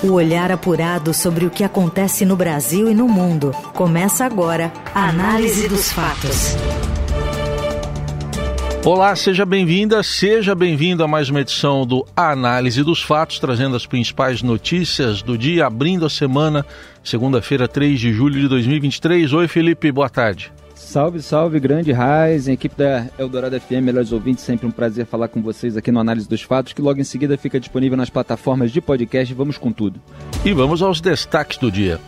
O olhar apurado sobre o que acontece no Brasil e no mundo. Começa agora a Análise dos Fatos. Olá, seja bem-vinda, seja bem-vindo a mais uma edição do Análise dos Fatos, trazendo as principais notícias do dia, abrindo a semana, segunda-feira, 3 de julho de 2023. Oi, Felipe, boa tarde. Salve, salve, grande Raiz, equipe da Eldorado FM, melhores ouvintes, sempre um prazer falar com vocês aqui no Análise dos Fatos, que logo em seguida fica disponível nas plataformas de podcast. Vamos com tudo. E vamos aos destaques do dia.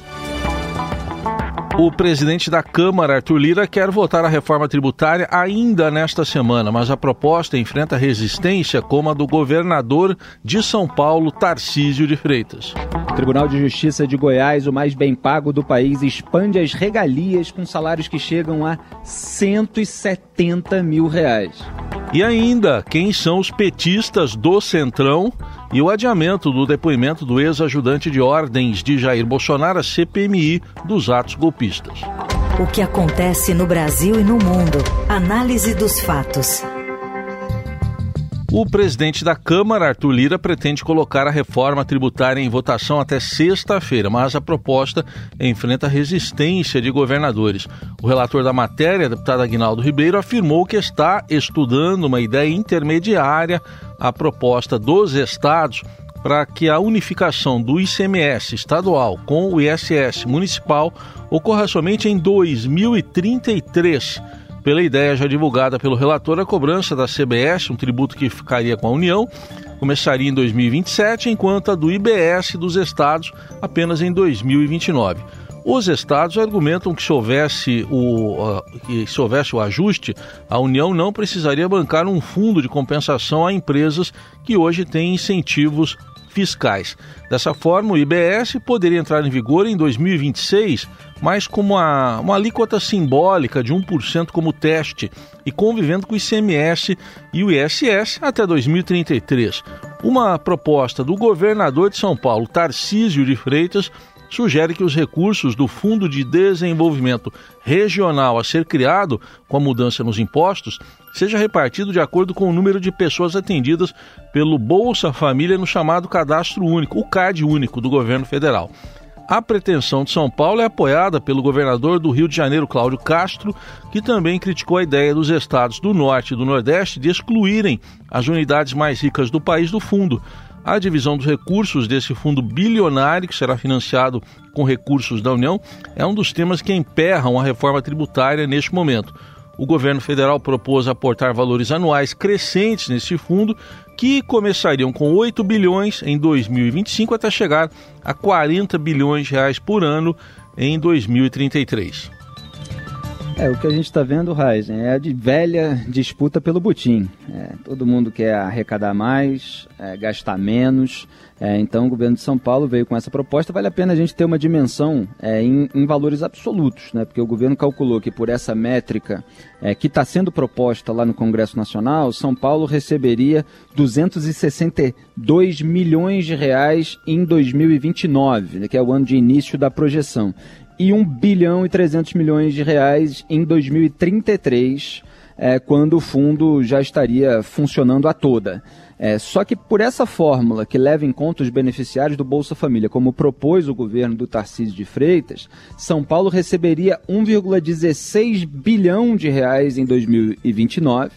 O presidente da Câmara, Arthur Lira, quer votar a reforma tributária ainda nesta semana, mas a proposta enfrenta resistência como a do governador de São Paulo, Tarcísio de Freitas. O Tribunal de Justiça de Goiás, o mais bem pago do país, expande as regalias com salários que chegam a 170 mil reais. E ainda, quem são os petistas do Centrão e o adiamento do depoimento do ex-ajudante de ordens de Jair Bolsonaro à CPMI dos atos golpistas. O que acontece no Brasil e no mundo. Análise dos fatos. O presidente da Câmara, Arthur Lira, pretende colocar a reforma tributária em votação até sexta-feira, mas a proposta enfrenta resistência de governadores. O relator da matéria, deputado Aguinaldo Ribeiro, afirmou que está estudando uma ideia intermediária à proposta dos estados para que a unificação do ICMS estadual com o ISS municipal ocorra somente em 2033 pela ideia já divulgada pelo relator, a cobrança da CBS, um tributo que ficaria com a União, começaria em 2027, enquanto a do IBS dos estados apenas em 2029. Os estados argumentam que se houvesse o, que se houvesse o ajuste, a União não precisaria bancar um fundo de compensação a empresas que hoje têm incentivos fiscais. Dessa forma, o IBS poderia entrar em vigor em 2026, mas com uma, uma alíquota simbólica de 1% como teste e convivendo com o ICMS e o ISS até 2033. Uma proposta do governador de São Paulo, Tarcísio de Freitas, sugere que os recursos do Fundo de Desenvolvimento Regional a ser criado com a mudança nos impostos seja repartido de acordo com o número de pessoas atendidas pelo Bolsa Família no chamado Cadastro Único, o CAD Único do governo federal. A pretensão de São Paulo é apoiada pelo governador do Rio de Janeiro, Cláudio Castro, que também criticou a ideia dos estados do Norte e do Nordeste de excluírem as unidades mais ricas do país do fundo. A divisão dos recursos desse fundo bilionário, que será financiado com recursos da União, é um dos temas que emperram a reforma tributária neste momento. O governo federal propôs aportar valores anuais crescentes nesse fundo, que começariam com 8 bilhões em 2025 até chegar a 40 bilhões de reais por ano em 2033. É, o que a gente está vendo, Ryzen, é a de velha disputa pelo butim. É, todo mundo quer arrecadar mais, é, gastar menos. É, então, o governo de São Paulo veio com essa proposta. Vale a pena a gente ter uma dimensão é, em, em, valores absolutos, né? porque o governo calculou que por essa métrica é, que está sendo proposta lá no Congresso Nacional, São Paulo receberia 262 milhões de reais em 2029, né? que é o ano de início da projeção e 1 bilhão e 300 milhões de reais em 2033, é, quando o fundo já estaria funcionando a toda. É, só que por essa fórmula que leva em conta os beneficiários do Bolsa Família, como propôs o governo do Tarcísio de Freitas, São Paulo receberia 1,16 bilhão de reais em 2029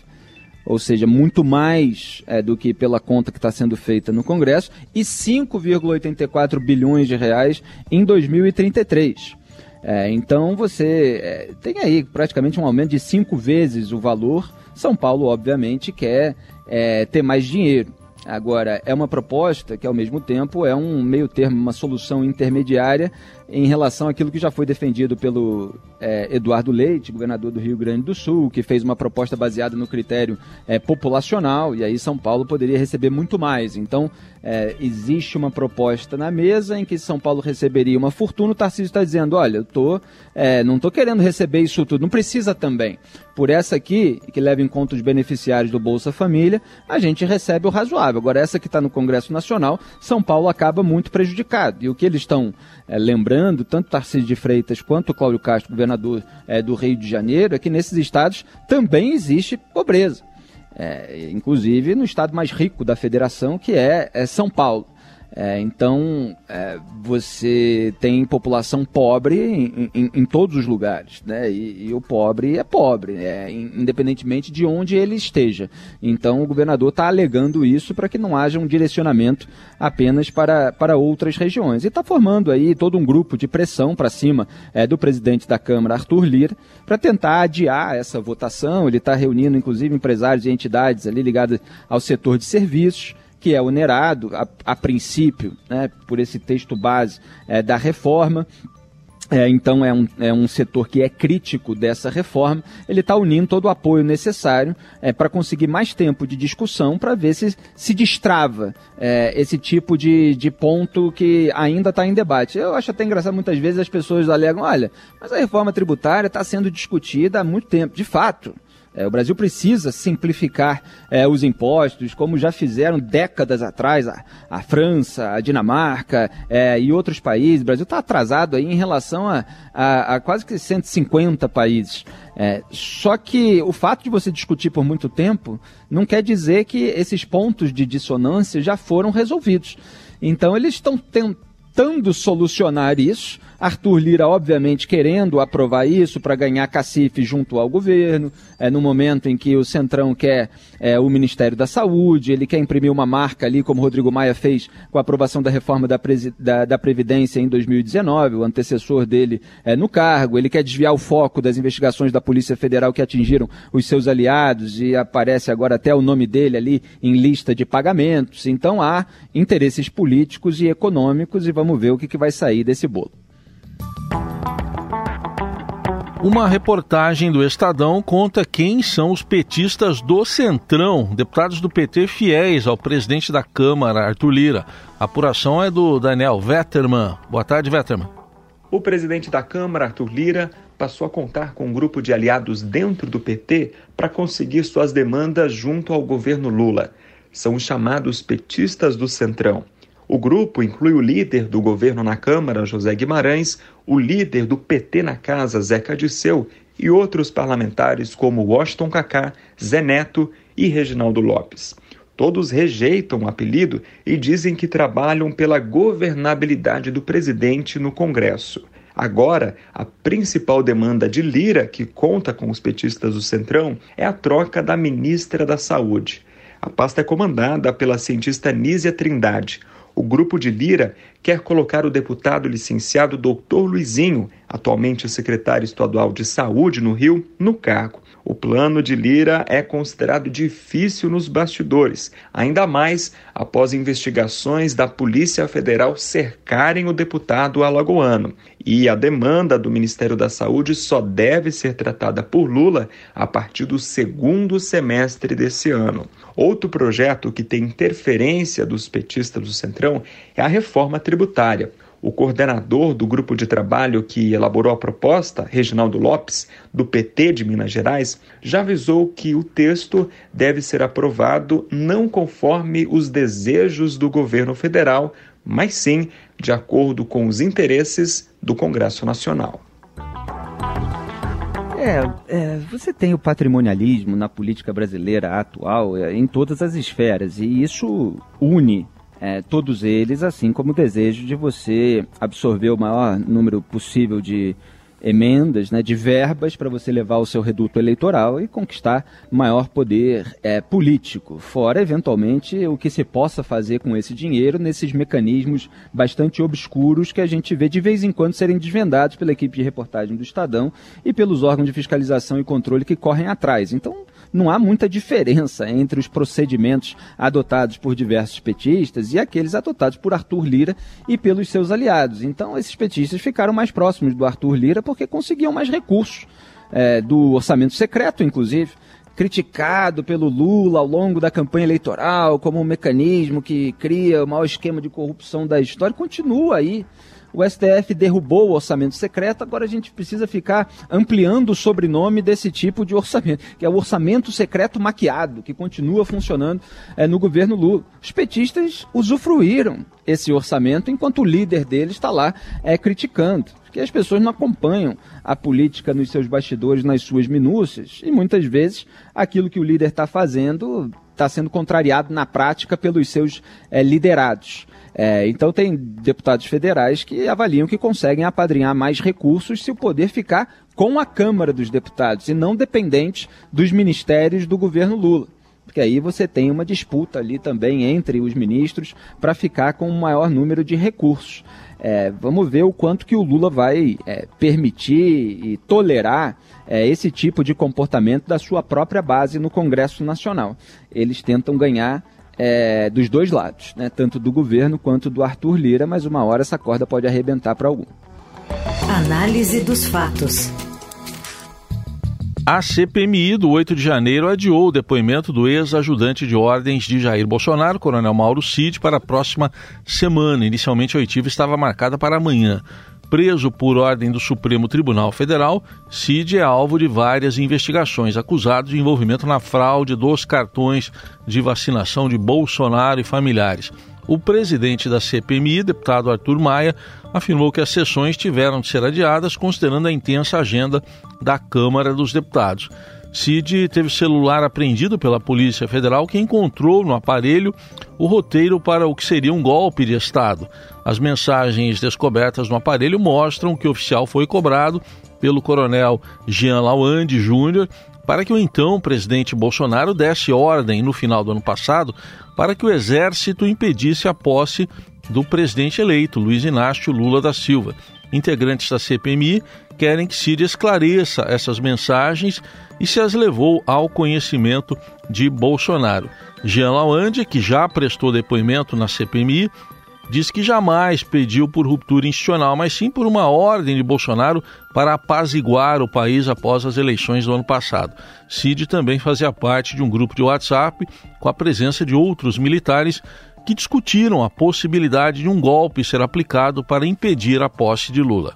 ou seja, muito mais é, do que pela conta que está sendo feita no Congresso, e 5,84 bilhões de reais em 2033. É, então você é, tem aí praticamente um aumento de cinco vezes o valor. São Paulo, obviamente, quer é, ter mais dinheiro. Agora, é uma proposta que, ao mesmo tempo, é um meio termo, uma solução intermediária em relação àquilo que já foi defendido pelo é, Eduardo Leite, governador do Rio Grande do Sul, que fez uma proposta baseada no critério é, populacional, e aí São Paulo poderia receber muito mais. Então, é, existe uma proposta na mesa em que São Paulo receberia uma fortuna, o Tarcísio está dizendo, olha, eu tô, é, não estou querendo receber isso tudo, não precisa também. Por essa aqui, que leva em conta os beneficiários do Bolsa Família, a gente recebe o razoável. Agora, essa que está no Congresso Nacional, São Paulo acaba muito prejudicado. E o que eles estão é, tanto Tarcísio de Freitas quanto Cláudio Castro, governador é, do Rio de Janeiro, é que nesses estados também existe pobreza. É, inclusive no estado mais rico da federação, que é, é São Paulo. É, então, é, você tem população pobre em, em, em todos os lugares, né? E, e, o pobre é pobre, é, independentemente de onde ele esteja. Então, o governador está alegando isso para que não haja um direcionamento apenas para, para outras regiões. E está formando aí todo um grupo de pressão para cima é, do presidente da Câmara, Arthur Lira, para tentar adiar essa votação. Ele está reunindo, inclusive, empresários e entidades ali ligadas ao setor de serviços que é onerado, a, a princípio, né, por esse texto base é, da reforma. É, então é um, é um setor que é crítico dessa reforma, ele está unindo todo o apoio necessário é, para conseguir mais tempo de discussão para ver se se destrava é, esse tipo de, de ponto que ainda está em debate. Eu acho até engraçado, muitas vezes as pessoas alegam, olha, mas a reforma tributária está sendo discutida há muito tempo. De fato, é, o Brasil precisa simplificar é, os impostos, como já fizeram décadas atrás a, a França, a Dinamarca é, e outros países. O Brasil está atrasado aí em relação a, a, a, quase que 150 países. É, só que o fato de você discutir por muito tempo não quer dizer que esses pontos de dissonância já foram resolvidos. Então eles estão tentando solucionar isso. Arthur Lira, obviamente, querendo aprovar isso para ganhar cacife junto ao governo, é, no momento em que o Centrão quer é, o Ministério da Saúde, ele quer imprimir uma marca ali, como Rodrigo Maia fez com a aprovação da reforma da, da, da Previdência em 2019, o antecessor dele é, no cargo, ele quer desviar o foco das investigações da Polícia Federal que atingiram os seus aliados e aparece agora até o nome dele ali em lista de pagamentos. Então há interesses políticos e econômicos e vamos ver o que, que vai sair desse bolo. Uma reportagem do Estadão conta quem são os petistas do Centrão, deputados do PT fiéis ao presidente da Câmara, Arthur Lira. A apuração é do Daniel Vetterman. Boa tarde, Vetterman. O presidente da Câmara, Arthur Lira, passou a contar com um grupo de aliados dentro do PT para conseguir suas demandas junto ao governo Lula. São os chamados petistas do Centrão. O grupo inclui o líder do governo na Câmara, José Guimarães, o líder do PT na Casa, Zeca Disseu, e outros parlamentares como Washington Cacá, Zé Neto e Reginaldo Lopes. Todos rejeitam o apelido e dizem que trabalham pela governabilidade do presidente no Congresso. Agora, a principal demanda de Lira, que conta com os petistas do Centrão, é a troca da ministra da Saúde. A pasta é comandada pela cientista Nízia Trindade, o grupo de Lira quer colocar o deputado licenciado Dr. Luizinho, atualmente secretário estadual de Saúde no Rio, no cargo. O plano de Lira é considerado difícil nos bastidores, ainda mais após investigações da Polícia Federal cercarem o deputado alagoano. E a demanda do Ministério da Saúde só deve ser tratada por Lula a partir do segundo semestre desse ano. Outro projeto que tem interferência dos petistas do Centrão é a reforma tributária. O coordenador do grupo de trabalho que elaborou a proposta, Reginaldo Lopes, do PT de Minas Gerais, já avisou que o texto deve ser aprovado não conforme os desejos do governo federal, mas sim de acordo com os interesses do Congresso Nacional. É, é, você tem o patrimonialismo na política brasileira atual é, em todas as esferas e isso une é, todos eles, assim como o desejo de você absorver o maior número possível de emendas, né, de verbas para você levar o seu reduto eleitoral e conquistar maior poder é, político. Fora, eventualmente, o que se possa fazer com esse dinheiro nesses mecanismos bastante obscuros que a gente vê de vez em quando serem desvendados pela equipe de reportagem do Estadão e pelos órgãos de fiscalização e controle que correm atrás. Então, não há muita diferença entre os procedimentos adotados por diversos petistas e aqueles adotados por Arthur Lira e pelos seus aliados. Então, esses petistas ficaram mais próximos do Arthur Lira porque conseguiam mais recursos é, do orçamento secreto, inclusive criticado pelo Lula ao longo da campanha eleitoral como um mecanismo que cria o maior esquema de corrupção da história, continua aí o STF derrubou o orçamento secreto, agora a gente precisa ficar ampliando o sobrenome desse tipo de orçamento, que é o orçamento secreto maquiado, que continua funcionando é, no governo Lula. Os petistas usufruíram esse orçamento enquanto o líder deles está lá é, criticando porque as pessoas não acompanham a política nos seus bastidores, nas suas minúcias, e muitas vezes aquilo que o líder está fazendo está sendo contrariado na prática pelos seus é, liderados. É, então tem deputados federais que avaliam que conseguem apadrinhar mais recursos se o poder ficar com a Câmara dos Deputados e não dependente dos ministérios do governo Lula. Porque aí você tem uma disputa ali também entre os ministros para ficar com um maior número de recursos. É, vamos ver o quanto que o Lula vai é, permitir e tolerar é, esse tipo de comportamento da sua própria base no Congresso Nacional. Eles tentam ganhar é, dos dois lados, né? tanto do governo quanto do Arthur Lira, mas uma hora essa corda pode arrebentar para algum. Análise dos fatos. A CPMI do 8 de janeiro adiou o depoimento do ex-ajudante de ordens de Jair Bolsonaro, Coronel Mauro Cid, para a próxima semana. Inicialmente a oitiva estava marcada para amanhã. Preso por ordem do Supremo Tribunal Federal, Cid é alvo de várias investigações, acusado de envolvimento na fraude dos cartões de vacinação de Bolsonaro e familiares. O presidente da CPMI, deputado Arthur Maia, afirmou que as sessões tiveram de ser adiadas considerando a intensa agenda da Câmara dos Deputados. Cid teve celular apreendido pela Polícia Federal, que encontrou no aparelho o roteiro para o que seria um golpe de Estado. As mensagens descobertas no aparelho mostram que o oficial foi cobrado pelo coronel Jean Lawande Júnior para que o então presidente Bolsonaro desse ordem no final do ano passado para que o exército impedisse a posse do presidente eleito, Luiz Inácio Lula da Silva. Integrantes da CPMI querem que Cid esclareça essas mensagens e se as levou ao conhecimento de Bolsonaro. Jean Lawande, que já prestou depoimento na CPMI, diz que jamais pediu por ruptura institucional, mas sim por uma ordem de Bolsonaro para apaziguar o país após as eleições do ano passado. Cid também fazia parte de um grupo de WhatsApp com a presença de outros militares que discutiram a possibilidade de um golpe ser aplicado para impedir a posse de Lula.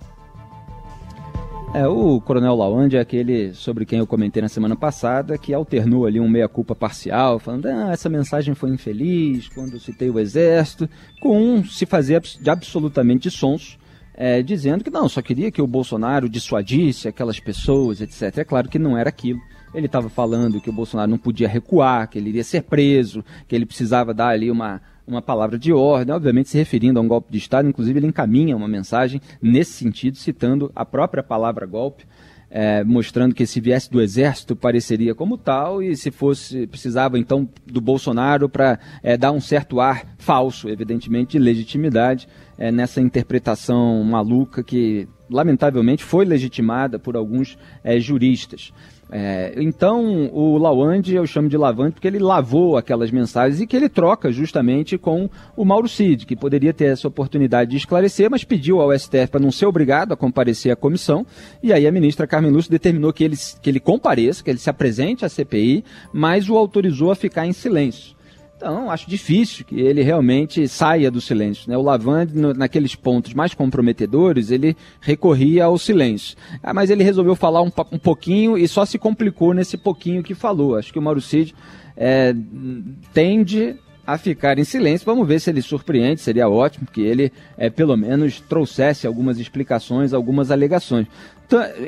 É, o Coronel Lawande é aquele sobre quem eu comentei na semana passada, que alternou ali um meia-culpa parcial, falando, ah, essa mensagem foi infeliz quando citei o Exército, com um se fazer de absolutamente sons, é, dizendo que não, só queria que o Bolsonaro dissuadisse aquelas pessoas, etc. É claro que não era aquilo. Ele estava falando que o Bolsonaro não podia recuar, que ele iria ser preso, que ele precisava dar ali uma uma palavra de ordem, obviamente se referindo a um golpe de Estado, inclusive ele encaminha uma mensagem nesse sentido, citando a própria palavra golpe, é, mostrando que se viesse do exército pareceria como tal e se fosse precisava então do Bolsonaro para é, dar um certo ar falso, evidentemente, de legitimidade é, nessa interpretação maluca que lamentavelmente foi legitimada por alguns é, juristas. É, então, o Lawande eu chamo de Lavante porque ele lavou aquelas mensagens e que ele troca justamente com o Mauro Cid, que poderia ter essa oportunidade de esclarecer, mas pediu ao STF para não ser obrigado a comparecer à comissão. E aí a ministra Carmen Lúcia determinou que ele, que ele compareça, que ele se apresente à CPI, mas o autorizou a ficar em silêncio. Então, acho difícil que ele realmente saia do silêncio. Né? O Lavande, naqueles pontos mais comprometedores, ele recorria ao silêncio. Ah, mas ele resolveu falar um, um, pouquinho e só se complicou nesse pouquinho que falou. Acho que o Mauro Cid é, tende a ficar em silêncio. Vamos ver se ele surpreende, seria ótimo que ele, é, pelo menos, trouxesse algumas explicações, algumas alegações.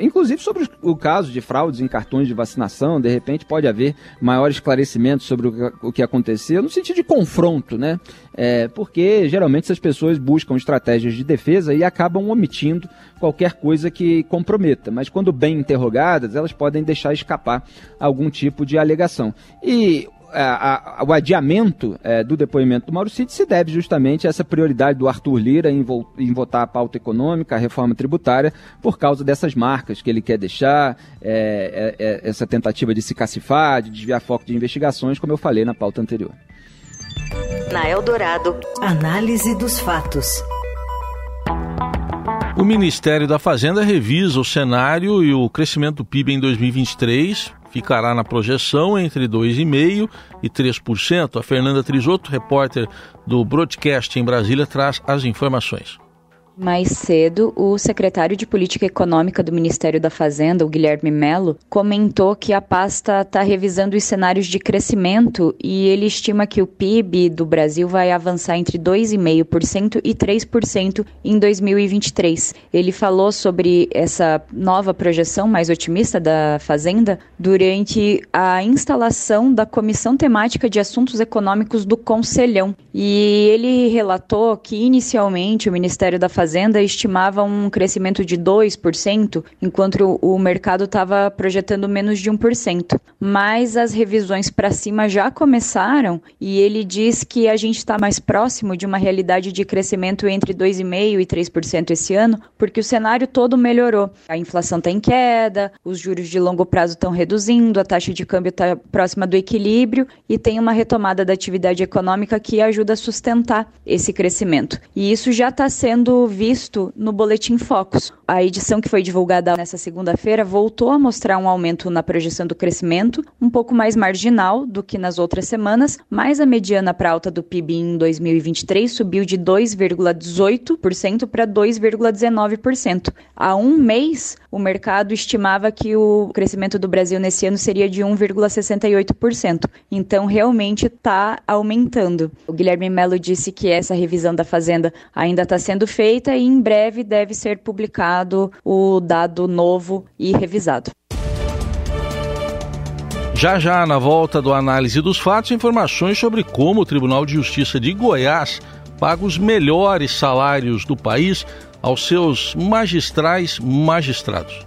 Inclusive sobre o caso de fraudes em cartões de vacinação, de repente pode haver maior esclarecimento sobre o que aconteceu, no sentido de confronto, né? É, porque geralmente essas pessoas buscam estratégias de defesa e acabam omitindo qualquer coisa que comprometa. Mas quando bem interrogadas, elas podem deixar escapar algum tipo de alegação. E a, a, o adiamento é, do depoimento do Mauro Cid se deve justamente a essa prioridade do Arthur Lira em, vo, em, votar a pauta econômica, a reforma tributária, por causa dessas marcas que ele quer deixar, é, é, é, essa tentativa de se cacifar, de desviar foco de investigações, como eu falei na pauta anterior. Na Eldorado, análise dos fatos. O Ministério da Fazenda revisa o cenário e o crescimento do PIB em 2023 ficará na projeção entre 2,5% e 3%. A Fernanda Trisotto, repórter do Broadcast em Brasília, traz as informações. Mais cedo, o secretário de Política Econômica do Ministério da Fazenda, o Guilherme Melo, comentou que a pasta está revisando os cenários de crescimento e ele estima que o PIB do Brasil vai avançar entre 2,5% e 3% em 2023. Ele falou sobre essa nova projeção mais otimista da Fazenda durante a instalação da Comissão Temática de Assuntos Econômicos do Conselhão. E ele relatou que inicialmente o Ministério da Fazenda Fazenda estimava um crescimento de 2%, enquanto o mercado estava projetando menos de 1%. Mas as revisões para cima já começaram e ele diz que a gente está mais próximo de uma realidade de crescimento entre 2,5% e 3% esse ano, porque o cenário todo melhorou. A inflação está em queda, os juros de longo prazo estão reduzindo, a taxa de câmbio está próxima do equilíbrio e tem uma retomada da atividade econômica que ajuda a sustentar esse crescimento. E isso já está sendo visto no Boletim Focus. A edição que foi divulgada nessa segunda-feira voltou a mostrar um aumento na projeção do crescimento, um pouco mais marginal do que nas outras semanas, mas a mediana para alta do PIB em 2023 subiu de 2,18% para 2,19%. Há um mês, o mercado estimava que o crescimento do Brasil nesse ano seria de 1,68%. Então, realmente está aumentando. O Guilherme Melo disse que essa revisão da Fazenda ainda está sendo feita e em breve deve ser publicado o dado novo e revisado. Já já, na volta do análise dos fatos, informações sobre como o Tribunal de Justiça de Goiás paga os melhores salários do país aos seus magistrais magistrados.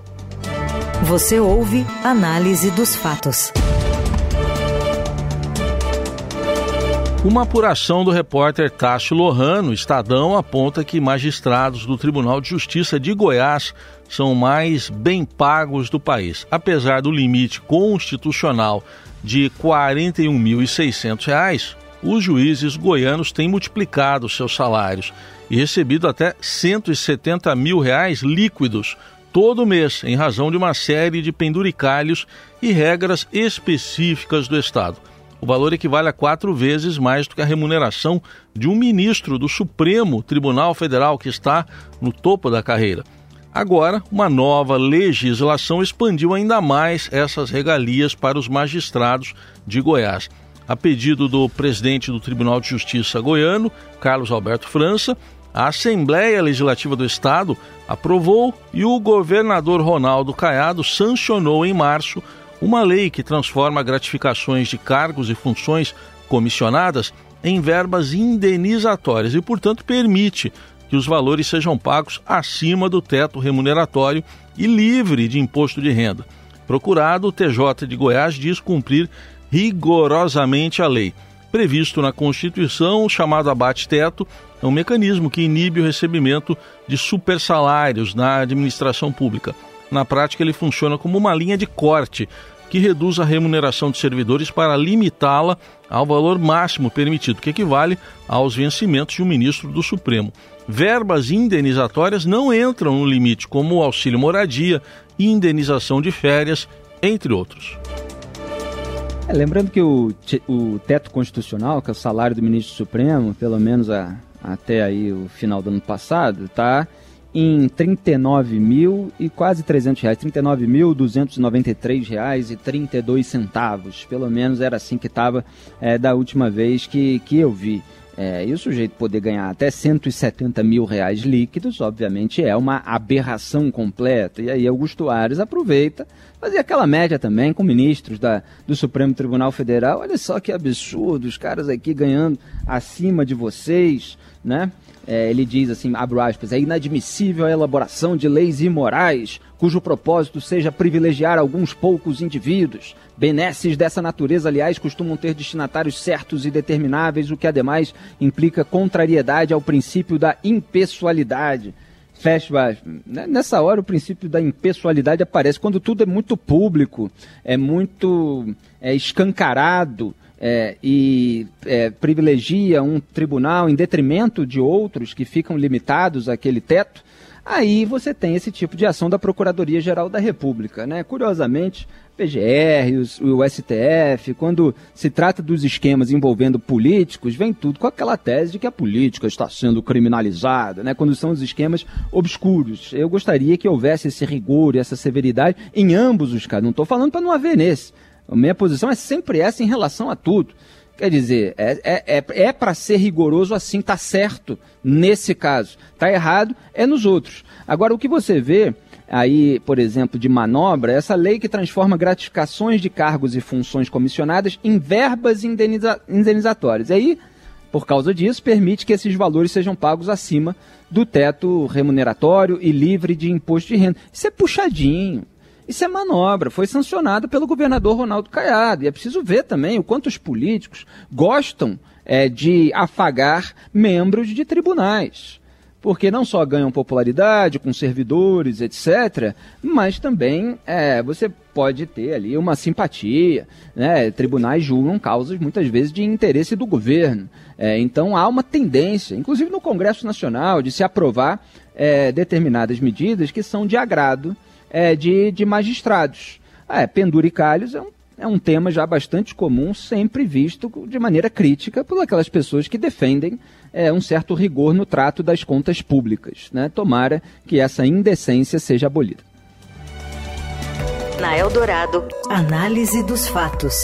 Você ouve Análise dos Fatos. Uma apuração do repórter Tássio Lohano, Estadão, aponta que magistrados do Tribunal de Justiça de Goiás são mais bem pagos do país. Apesar do limite constitucional de R$ 41.600, os juízes goianos têm multiplicado seus salários e recebido até 170 mil reais líquidos todo mês, em razão de uma série de penduricalhos e regras específicas do Estado. O valor equivale a quatro vezes mais do que a remuneração de um ministro do Supremo Tribunal Federal que está no topo da carreira. Agora, uma nova legislação expandiu ainda mais essas regalias para os magistrados de Goiás. A pedido do presidente do Tribunal de Justiça goiano, Carlos Alberto França, a Assembleia Legislativa do Estado aprovou e o governador Ronaldo Caiado sancionou em março uma lei que transforma gratificações de cargos e funções comissionadas em verbas indenizatórias e, portanto, permite que os valores sejam pagos acima do teto remuneratório e livre de imposto de renda. Procurado, o TJ de Goiás diz cumprir rigorosamente a lei. Previsto na Constituição, o chamado abate-teto é um mecanismo que inibe o recebimento de supersalários na administração pública. Na prática, ele funciona como uma linha de corte que reduz a remuneração de servidores para limitá-la ao valor máximo permitido, que equivale aos vencimentos de um ministro do Supremo. Verbas indenizatórias não entram no limite, como o auxílio moradia indenização de férias, entre outros. É, lembrando que o, o teto constitucional, que é o salário do ministro Supremo, pelo menos a, até aí o final do ano passado, está em 39 mil e quase 300 reais, 39.293 reais e 32 centavos, pelo menos era assim que estava é, da última vez que, que eu vi. É, e o sujeito poder ganhar até 170 mil reais líquidos, obviamente é uma aberração completa. E aí Augusto Ares aproveita, fazia aquela média também com ministros da, do Supremo Tribunal Federal. Olha só que absurdo, os caras aqui ganhando acima de vocês, né? É, ele diz assim, abro aspas, é inadmissível a elaboração de leis imorais cujo propósito seja privilegiar alguns poucos indivíduos. Benesses dessa natureza, aliás, costumam ter destinatários certos e determináveis, o que ademais implica contrariedade ao princípio da impessoalidade. Fecha né, Nessa hora, o princípio da impessoalidade aparece quando tudo é muito público, é muito é, escancarado, é, e é, privilegia um tribunal em detrimento de outros que ficam limitados àquele teto, aí você tem esse tipo de ação da Procuradoria-Geral da República. Né? Curiosamente, PGR, o STF, quando se trata dos esquemas envolvendo políticos, vem tudo com aquela tese de que a política está sendo criminalizada, né? quando são os esquemas obscuros. Eu gostaria que houvesse esse rigor e essa severidade em ambos os casos. Não estou falando para não haver nesse. A minha posição é sempre essa em relação a tudo. Quer dizer, é, é, é, é para ser rigoroso assim, tá certo nesse caso. Tá errado é nos outros. Agora, o que você vê aí, por exemplo, de manobra, essa lei que transforma gratificações de cargos e funções comissionadas em verbas indeniza indenizatórias. E aí, por causa disso, permite que esses valores sejam pagos acima do teto remuneratório e livre de imposto de renda. Isso é puxadinho. Isso é manobra, foi sancionado pelo governador Ronaldo Caiado. E é preciso ver também o quanto os políticos gostam é, de afagar membros de tribunais. Porque não só ganham popularidade com servidores, etc., mas também é, você pode ter ali uma simpatia. Né? Tribunais julgam causas muitas vezes de interesse do governo. É, então há uma tendência, inclusive no Congresso Nacional, de se aprovar é, determinadas medidas que são de agrado é, de, de magistrados. Ah, é, penduricalhos é um, é um tema já bastante comum, sempre visto de maneira crítica por aquelas pessoas que defendem é, um certo rigor no trato das contas públicas. Né? Tomara que essa indecência seja abolida. Na Eldorado, análise dos fatos.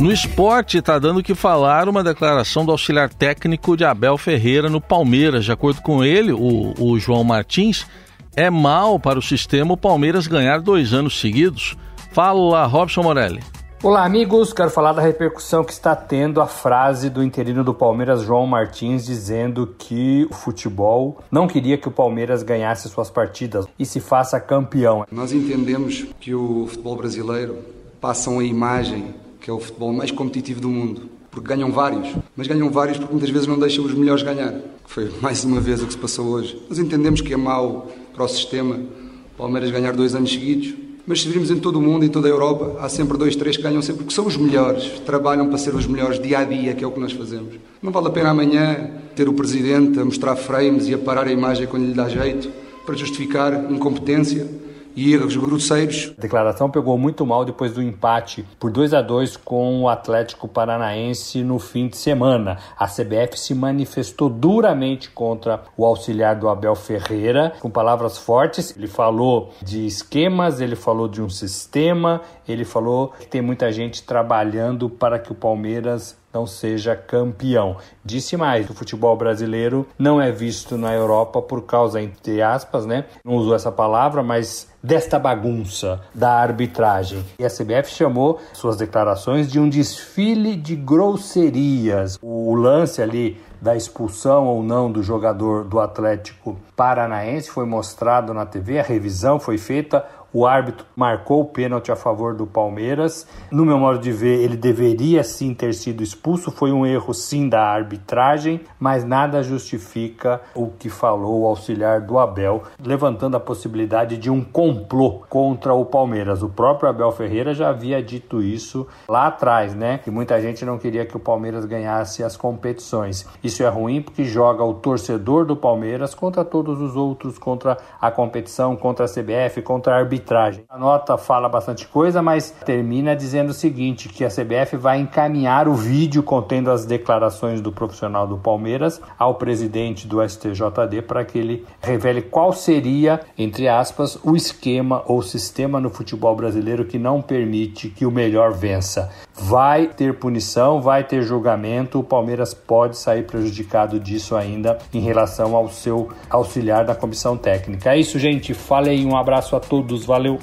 No esporte, está dando o que falar uma declaração do auxiliar técnico de Abel Ferreira no Palmeiras. De acordo com ele, o, o João Martins, é mal para o sistema o Palmeiras ganhar dois anos seguidos. Fala, Robson Morelli. Olá, amigos. Quero falar da repercussão que está tendo a frase do interino do Palmeiras, João Martins, dizendo que o futebol não queria que o Palmeiras ganhasse suas partidas e se faça campeão. Nós entendemos que o futebol brasileiro passa a imagem que é o futebol mais competitivo do mundo. Porque ganham vários, mas ganham vários porque muitas vezes não deixam os melhores ganhar. Que foi mais uma vez o que se passou hoje. Nós entendemos que é mau para o sistema Palmeiras ganhar dois anos seguidos, mas se virmos em todo o mundo, em toda a Europa, há sempre dois, três que ganham sempre, porque são os melhores, trabalham para ser os melhores dia a dia, que é o que nós fazemos. Não vale a pena amanhã ter o presidente a mostrar frames e a parar a imagem quando lhe dá jeito, para justificar incompetência e erros grosseiros. A declaração pegou muito mal depois do empate por 2 a 2 com o Atlético Paranaense no fim de semana. A CBF se manifestou duramente contra o auxiliar do Abel Ferreira, com palavras fortes. Ele falou de esquemas, ele falou de um sistema, ele falou que tem muita gente trabalhando para que o Palmeiras não seja campeão. Disse mais, o futebol brasileiro não é visto na Europa por causa, entre aspas, né? Não usou essa palavra, mas desta bagunça da arbitragem. E a CBF chamou suas declarações de um desfile de grosserias. O lance ali da expulsão ou não do jogador do Atlético Paranaense foi mostrado na TV, a revisão foi feita, o árbitro marcou o pênalti a favor do Palmeiras. No meu modo de ver, ele deveria sim ter sido expulso. Foi um erro sim da arbitragem, mas nada justifica o que falou o auxiliar do Abel, levantando a possibilidade de um complô contra o Palmeiras. O próprio Abel Ferreira já havia dito isso lá atrás, né? Que muita gente não queria que o Palmeiras ganhasse as competições. Isso é ruim porque joga o torcedor do Palmeiras contra todos os outros, contra a competição, contra a CBF, contra a arbitragem arbitragem. A nota fala bastante coisa, mas termina dizendo o seguinte, que a CBF vai encaminhar o vídeo contendo as declarações do profissional do Palmeiras ao presidente do STJD para que ele revele qual seria, entre aspas, o esquema ou sistema no futebol brasileiro que não permite que o melhor vença. Vai ter punição, vai ter julgamento, o Palmeiras pode sair prejudicado disso ainda em relação ao seu auxiliar da comissão técnica. É isso, gente. Falei, um abraço a todos valeu.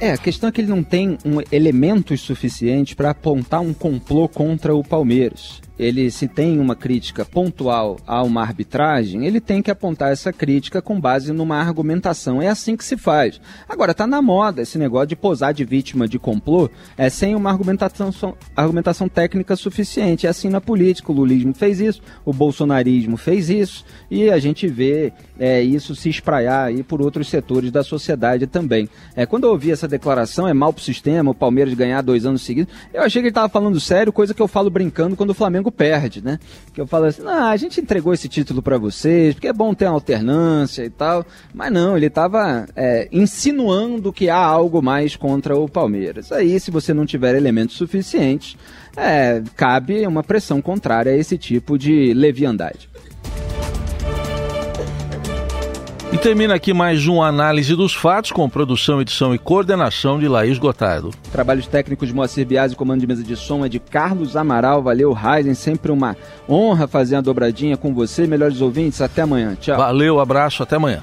É, a questão é que ele não tem um elementos suficientes para apontar um complô contra o Palmeiras. Ele se tem uma crítica pontual a uma arbitragem, ele tem que apontar essa crítica com base numa argumentação. É assim que se faz. Agora, tá na moda esse negócio de posar de vítima de complô é, sem uma argumentação, argumentação técnica suficiente. É assim na política. O lulismo fez isso, o bolsonarismo fez isso, e a gente vê é, isso se espraiar aí por outros setores da sociedade também. É, quando eu ouvi essa declaração, é mal pro sistema, o Palmeiras ganhar dois anos seguidos, eu achei que ele estava falando sério, coisa que eu falo brincando quando o Flamengo perde, né? Que eu falo assim, ah, a gente entregou esse título para vocês, porque é bom ter uma alternância e tal, mas não, ele estava é, insinuando que há algo mais contra o Palmeiras. Aí, se você não tiver elementos suficientes, é, cabe uma pressão contrária a esse tipo de leviandade. E termina aqui mais uma análise dos fatos com produção, edição e coordenação de Laís Gotardo. Trabalhos técnicos de Moacir Biasi, comando de mesa de som é de Carlos Amaral. Valeu, Ryzen. Sempre uma honra fazer a dobradinha com você. Melhores ouvintes, até amanhã. Tchau. Valeu, abraço, até amanhã.